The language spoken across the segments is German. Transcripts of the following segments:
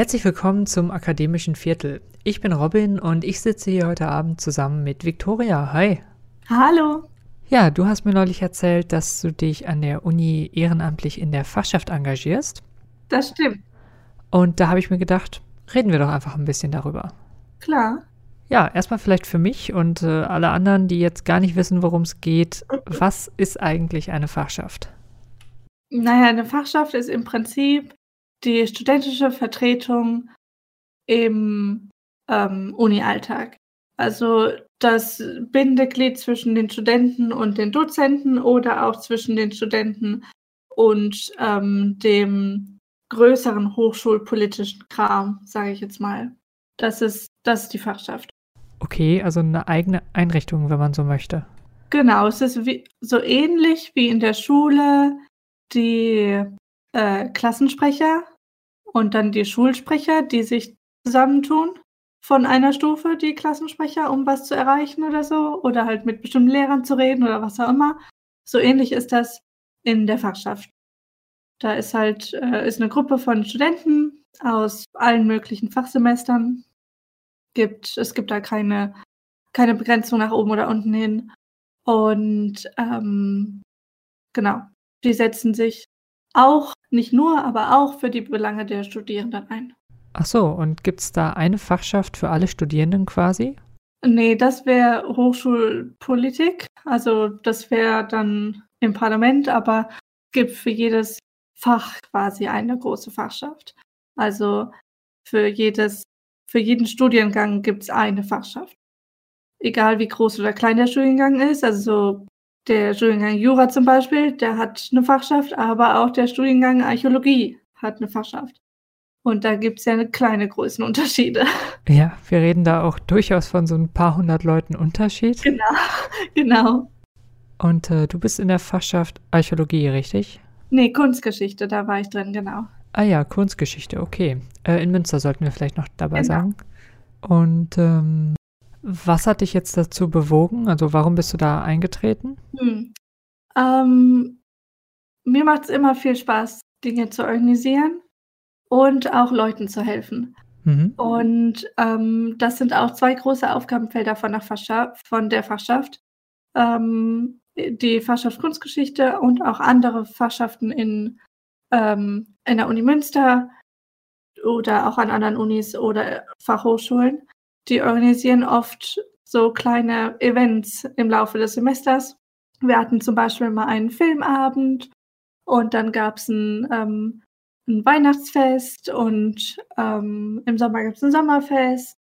Herzlich willkommen zum Akademischen Viertel. Ich bin Robin und ich sitze hier heute Abend zusammen mit Viktoria. Hi. Hallo. Ja, du hast mir neulich erzählt, dass du dich an der Uni ehrenamtlich in der Fachschaft engagierst. Das stimmt. Und da habe ich mir gedacht, reden wir doch einfach ein bisschen darüber. Klar. Ja, erstmal vielleicht für mich und äh, alle anderen, die jetzt gar nicht wissen, worum es geht. Was ist eigentlich eine Fachschaft? Naja, eine Fachschaft ist im Prinzip die studentische Vertretung im ähm, Uni-Alltag. Also das Bindeglied zwischen den Studenten und den Dozenten oder auch zwischen den Studenten und ähm, dem größeren hochschulpolitischen Kram, sage ich jetzt mal. Das ist, das ist die Fachschaft. Okay, also eine eigene Einrichtung, wenn man so möchte. Genau, es ist wie, so ähnlich wie in der Schule die äh, Klassensprecher und dann die Schulsprecher, die sich zusammentun von einer Stufe, die Klassensprecher, um was zu erreichen oder so, oder halt mit bestimmten Lehrern zu reden oder was auch immer. So ähnlich ist das in der Fachschaft. Da ist halt äh, ist eine Gruppe von Studenten aus allen möglichen Fachsemestern. Gibt, es gibt da keine, keine Begrenzung nach oben oder unten hin. Und ähm, genau, die setzen sich auch, nicht nur, aber auch für die Belange der Studierenden ein. Ach so, und gibt es da eine Fachschaft für alle Studierenden quasi? Nee, das wäre Hochschulpolitik. Also das wäre dann im Parlament, aber es gibt für jedes Fach quasi eine große Fachschaft. Also für jedes, für jeden Studiengang gibt es eine Fachschaft. Egal wie groß oder klein der Studiengang ist. Also so der Studiengang Jura zum Beispiel, der hat eine Fachschaft, aber auch der Studiengang Archäologie hat eine Fachschaft. Und da gibt es ja kleine Größenunterschiede. Ja, wir reden da auch durchaus von so ein paar hundert Leuten Unterschied. Genau, genau. Und äh, du bist in der Fachschaft Archäologie, richtig? Nee, Kunstgeschichte, da war ich drin, genau. Ah ja, Kunstgeschichte, okay. Äh, in Münster sollten wir vielleicht noch dabei genau. sagen. Und ähm, was hat dich jetzt dazu bewogen? Also warum bist du da eingetreten? Hm. Ähm, mir macht es immer viel Spaß, Dinge zu organisieren und auch Leuten zu helfen. Mhm. Und ähm, das sind auch zwei große Aufgabenfelder von der Fachschaft. Von der Fachschaft. Ähm, die Fachschaft Kunstgeschichte und auch andere Fachschaften in, ähm, in der Uni Münster oder auch an anderen Unis oder Fachhochschulen. Die organisieren oft so kleine Events im Laufe des Semesters. Wir hatten zum Beispiel mal einen Filmabend und dann gab es ein ähm, ein Weihnachtsfest und ähm, im Sommer gibt es ein Sommerfest.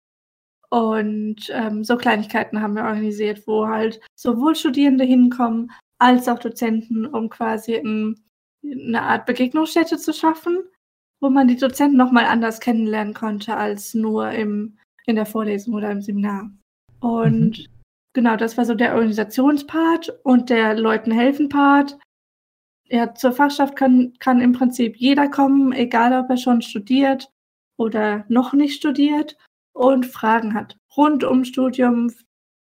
Und ähm, so Kleinigkeiten haben wir organisiert, wo halt sowohl Studierende hinkommen als auch Dozenten, um quasi ein, eine Art Begegnungsstätte zu schaffen, wo man die Dozenten nochmal anders kennenlernen konnte als nur im, in der Vorlesung oder im Seminar. Und mhm. genau, das war so der Organisationspart und der Leuten helfen Part ja, zur Fachschaft kann, kann im Prinzip jeder kommen, egal ob er schon studiert oder noch nicht studiert und Fragen hat. Rund um Studium,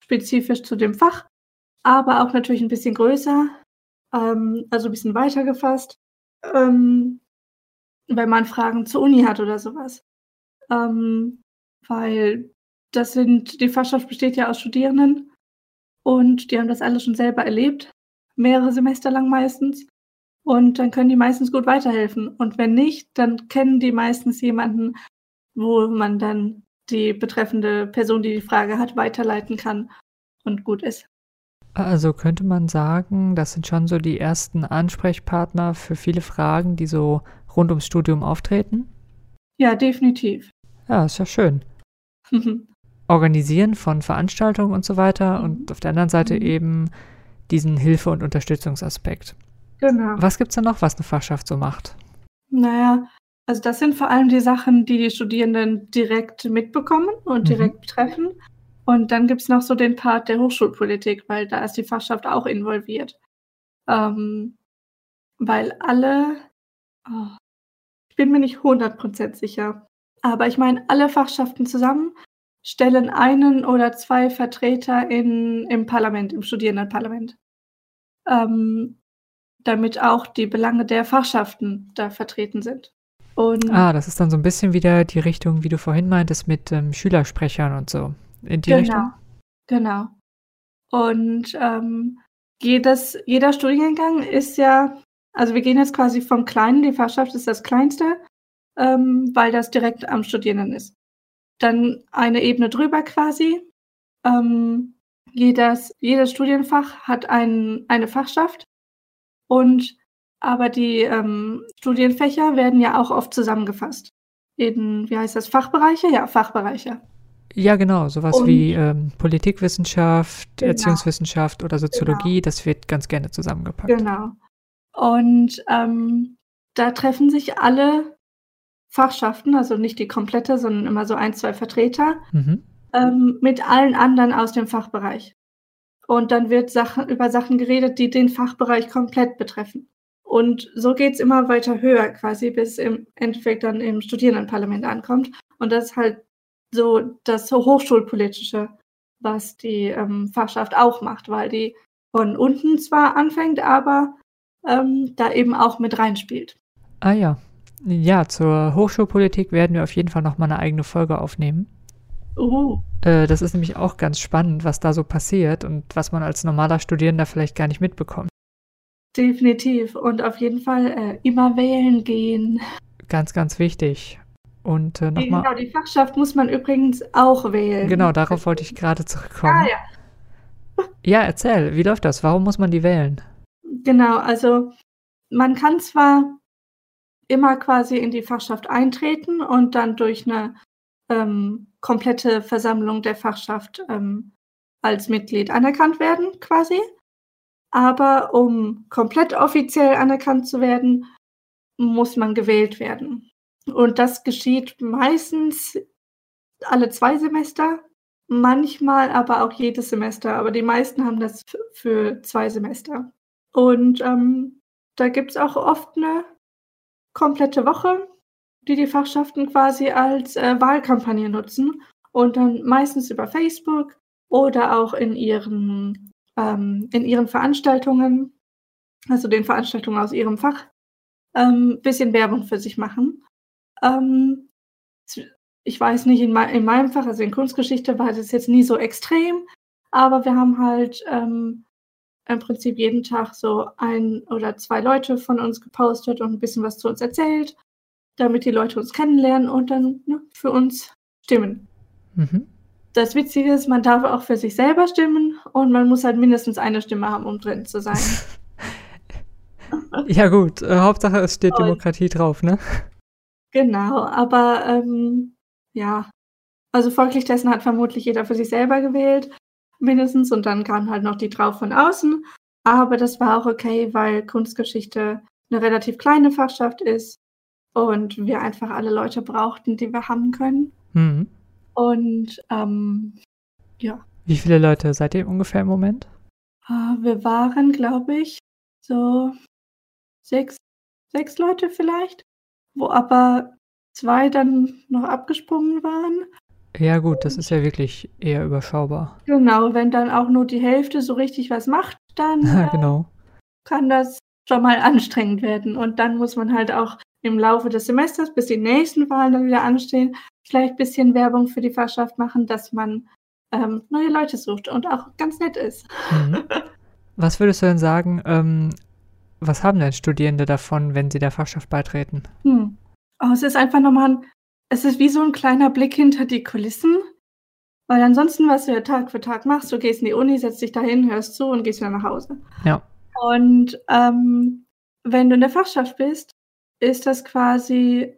spezifisch zu dem Fach, aber auch natürlich ein bisschen größer, ähm, also ein bisschen weiter gefasst, ähm, wenn man Fragen zur Uni hat oder sowas. Ähm, weil das sind, die Fachschaft besteht ja aus Studierenden und die haben das alles schon selber erlebt, mehrere Semester lang meistens. Und dann können die meistens gut weiterhelfen. Und wenn nicht, dann kennen die meistens jemanden, wo man dann die betreffende Person, die die Frage hat, weiterleiten kann und gut ist. Also könnte man sagen, das sind schon so die ersten Ansprechpartner für viele Fragen, die so rund ums Studium auftreten? Ja, definitiv. Ja, ist ja schön. Organisieren von Veranstaltungen und so weiter mhm. und auf der anderen Seite mhm. eben diesen Hilfe- und Unterstützungsaspekt. Genau. Was gibt es denn noch, was eine Fachschaft so macht? Naja, also das sind vor allem die Sachen, die die Studierenden direkt mitbekommen und mhm. direkt betreffen. Und dann gibt es noch so den Part der Hochschulpolitik, weil da ist die Fachschaft auch involviert. Ähm, weil alle, oh, ich bin mir nicht 100% sicher, aber ich meine, alle Fachschaften zusammen stellen einen oder zwei Vertreter in, im Parlament, im Studierendenparlament. Ähm, damit auch die Belange der Fachschaften da vertreten sind. Und ah, das ist dann so ein bisschen wieder die Richtung, wie du vorhin meintest, mit ähm, Schülersprechern und so. In die genau, Richtung? Genau. Und ähm, jedes, jeder Studiengang ist ja, also wir gehen jetzt quasi vom Kleinen, die Fachschaft ist das Kleinste, ähm, weil das direkt am Studierenden ist. Dann eine Ebene drüber quasi. Ähm, jedes, jedes Studienfach hat ein, eine Fachschaft und aber die ähm, Studienfächer werden ja auch oft zusammengefasst. In, wie heißt das, Fachbereiche? Ja, Fachbereiche. Ja, genau, sowas und, wie ähm, Politikwissenschaft, genau. Erziehungswissenschaft oder Soziologie, genau. das wird ganz gerne zusammengepackt. Genau. Und ähm, da treffen sich alle Fachschaften, also nicht die komplette, sondern immer so ein, zwei Vertreter, mhm. ähm, mit allen anderen aus dem Fachbereich. Und dann wird Sachen, über Sachen geredet, die den Fachbereich komplett betreffen. Und so geht es immer weiter höher quasi, bis im Endeffekt dann im Studierendenparlament ankommt. Und das ist halt so das Hochschulpolitische, was die ähm, Fachschaft auch macht, weil die von unten zwar anfängt, aber ähm, da eben auch mit reinspielt. Ah ja. Ja, zur Hochschulpolitik werden wir auf jeden Fall nochmal eine eigene Folge aufnehmen. Uh. Äh, das ist nämlich auch ganz spannend, was da so passiert und was man als normaler Studierender vielleicht gar nicht mitbekommt. Definitiv. Und auf jeden Fall äh, immer wählen gehen. Ganz, ganz wichtig. Und äh, nochmal. Genau, die Fachschaft muss man übrigens auch wählen. Genau, darauf wollte ich gerade zurückkommen. Ah, ja. ja, erzähl, wie läuft das? Warum muss man die wählen? Genau, also man kann zwar immer quasi in die Fachschaft eintreten und dann durch eine ähm, komplette Versammlung der Fachschaft ähm, als Mitglied anerkannt werden, quasi. Aber um komplett offiziell anerkannt zu werden, muss man gewählt werden. Und das geschieht meistens alle zwei Semester, manchmal aber auch jedes Semester. Aber die meisten haben das für zwei Semester. Und ähm, da gibt es auch oft eine komplette Woche, die die Fachschaften quasi als äh, Wahlkampagne nutzen und dann meistens über Facebook oder auch in ihren, ähm, in ihren Veranstaltungen, also den Veranstaltungen aus ihrem Fach, ein ähm, bisschen Werbung für sich machen. Ähm, ich weiß nicht, in, in, meinem Fach, also in Kunstgeschichte, war das jetzt nie so extrem, aber wir haben halt ähm, im Prinzip jeden Tag so ein oder zwei Leute von uns gepostet und ein bisschen was zu uns erzählt, damit die Leute uns kennenlernen und dann ne, für uns stimmen. Mhm. Das Witzige ist, man darf auch für sich selber stimmen und man muss halt mindestens eine Stimme haben, um drin zu sein. ja gut, äh, Hauptsache es steht und Demokratie drauf, ne? Genau, aber ähm, ja, also folglich dessen hat vermutlich jeder für sich selber gewählt, mindestens, und dann kamen halt noch die drauf von außen. Aber das war auch okay, weil Kunstgeschichte eine relativ kleine Fachschaft ist und wir einfach alle Leute brauchten, die wir haben können. Mhm. Und ähm, ja. Wie viele Leute seid ihr ungefähr im Moment? Uh, wir waren, glaube ich, so sechs, sechs Leute vielleicht wo aber zwei dann noch abgesprungen waren. Ja, gut, das ist ja wirklich eher überschaubar. Genau, wenn dann auch nur die Hälfte so richtig was macht, dann äh, genau. kann das schon mal anstrengend werden. Und dann muss man halt auch im Laufe des Semesters, bis die nächsten Wahlen dann wieder anstehen, vielleicht ein bisschen Werbung für die Fachschaft machen, dass man ähm, neue Leute sucht und auch ganz nett ist. Mhm. Was würdest du denn sagen, ähm, was haben denn Studierende davon, wenn sie der Fachschaft beitreten? Hm. Oh, es ist einfach nochmal, ein, es ist wie so ein kleiner Blick hinter die Kulissen. Weil ansonsten, was du ja Tag für Tag machst, du gehst in die Uni, setzt dich dahin, hörst zu und gehst wieder nach Hause. Ja. Und ähm, wenn du in der Fachschaft bist, ist das quasi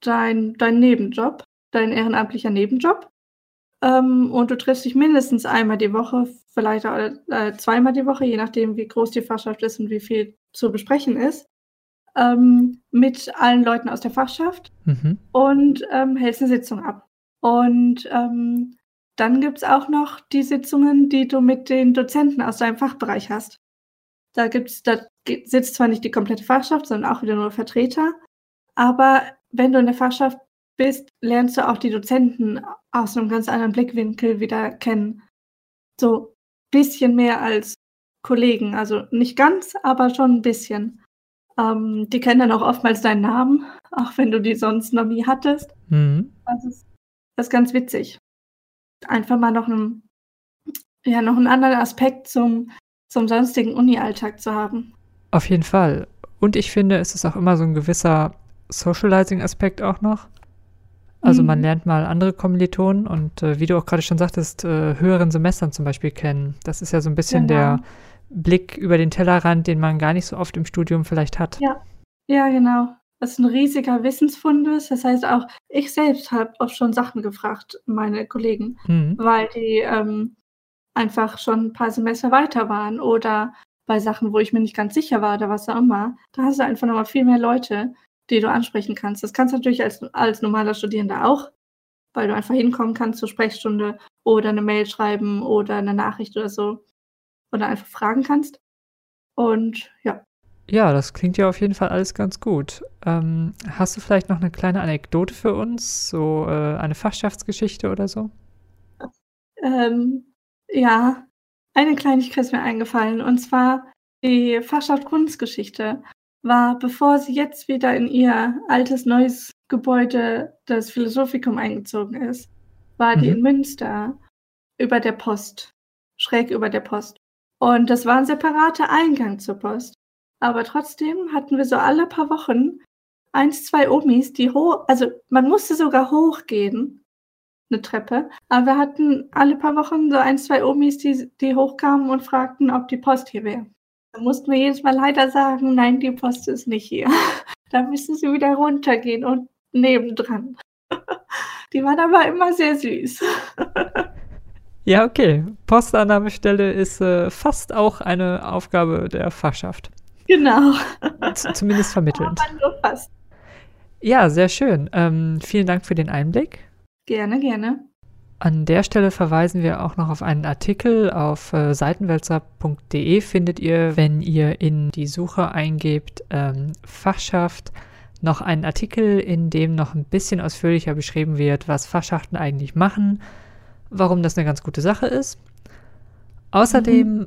dein, dein Nebenjob, dein ehrenamtlicher Nebenjob. Ähm, und du triffst dich mindestens einmal die Woche, vielleicht auch, äh, zweimal die Woche, je nachdem, wie groß die Fachschaft ist und wie viel zu besprechen ist, ähm, mit allen Leuten aus der Fachschaft mhm. und ähm, hältst eine Sitzung ab. Und ähm, dann gibt es auch noch die Sitzungen, die du mit den Dozenten aus deinem Fachbereich hast. Da gibt's, da sitzt zwar nicht die komplette Fachschaft, sondern auch wieder nur Vertreter. Aber wenn du in der Fachschaft bist, lernst du auch die Dozenten aus einem ganz anderen Blickwinkel wieder kennen. So ein bisschen mehr als Kollegen. Also nicht ganz, aber schon ein bisschen. Ähm, die kennen dann auch oftmals deinen Namen auch wenn du die sonst noch nie hattest. Mhm. Das, ist, das ist ganz witzig. Einfach mal noch einen, ja, noch einen anderen Aspekt zum, zum sonstigen Uni-Alltag zu haben. Auf jeden Fall. Und ich finde, es ist auch immer so ein gewisser Socializing-Aspekt auch noch. Also mhm. man lernt mal andere Kommilitonen und äh, wie du auch gerade schon sagtest, äh, höheren Semestern zum Beispiel kennen. Das ist ja so ein bisschen genau. der Blick über den Tellerrand, den man gar nicht so oft im Studium vielleicht hat. Ja, ja genau. Das ist ein riesiger Wissensfundus. Das heißt auch, ich selbst habe oft schon Sachen gefragt, meine Kollegen, mhm. weil die ähm, einfach schon ein paar Semester weiter waren oder bei Sachen, wo ich mir nicht ganz sicher war oder was auch immer. Da hast du einfach nochmal viel mehr Leute, die du ansprechen kannst. Das kannst du natürlich als, als normaler Studierender auch, weil du einfach hinkommen kannst zur Sprechstunde oder eine Mail schreiben oder eine Nachricht oder so oder einfach fragen kannst. Und ja. Ja, das klingt ja auf jeden Fall alles ganz gut. Ähm, hast du vielleicht noch eine kleine Anekdote für uns, so äh, eine Fachschaftsgeschichte oder so? Ähm, ja, eine Kleinigkeit ist mir eingefallen und zwar die Fachschaft Kunstgeschichte war, bevor sie jetzt wieder in ihr altes, neues Gebäude, das Philosophikum, eingezogen ist, war mhm. die in Münster über der Post, schräg über der Post. Und das war ein separater Eingang zur Post. Aber trotzdem hatten wir so alle paar Wochen eins, zwei Omis, die hoch, also man musste sogar hochgehen, eine Treppe. Aber wir hatten alle paar Wochen so ein, zwei Omis, die, die hochkamen und fragten, ob die Post hier wäre. Da mussten wir jedes Mal leider sagen, nein, die Post ist nicht hier. da müssen sie wieder runtergehen und nebendran. die waren aber immer sehr süß. ja, okay. Postannahmestelle ist äh, fast auch eine Aufgabe der Fachschaft. Genau. Z zumindest vermittelnd. Aber fast. Ja, sehr schön. Ähm, vielen Dank für den Einblick. Gerne, gerne. An der Stelle verweisen wir auch noch auf einen Artikel auf äh, seitenwälzer.de findet ihr, wenn ihr in die Suche eingebt ähm, Fachschaft, noch einen Artikel, in dem noch ein bisschen ausführlicher beschrieben wird, was Fachschaften eigentlich machen, warum das eine ganz gute Sache ist. Außerdem mhm.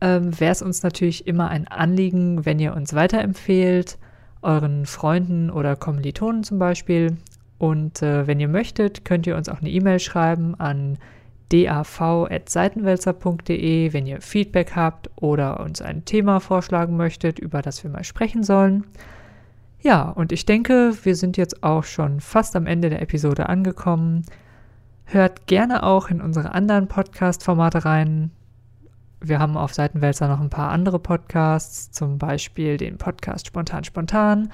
ähm, wäre es uns natürlich immer ein Anliegen, wenn ihr uns weiterempfehlt, euren Freunden oder Kommilitonen zum Beispiel. Und äh, wenn ihr möchtet, könnt ihr uns auch eine E-Mail schreiben an dav.seitenwälzer.de, wenn ihr Feedback habt oder uns ein Thema vorschlagen möchtet, über das wir mal sprechen sollen. Ja, und ich denke, wir sind jetzt auch schon fast am Ende der Episode angekommen. Hört gerne auch in unsere anderen Podcast-Formate rein. Wir haben auf Seitenwälzer noch ein paar andere Podcasts, zum Beispiel den Podcast Spontan Spontan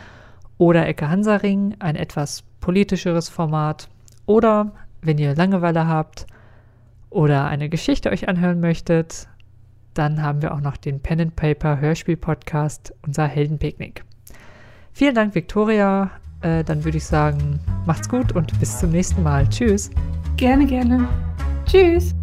oder Ecke Hansaring, ein etwas politischeres Format. Oder wenn ihr Langeweile habt oder eine Geschichte euch anhören möchtet, dann haben wir auch noch den Pen and Paper Hörspiel Podcast, unser Heldenpicknick. Vielen Dank, Victoria. Äh, dann würde ich sagen, macht's gut und bis zum nächsten Mal. Tschüss. Gerne, gerne. Tschüss.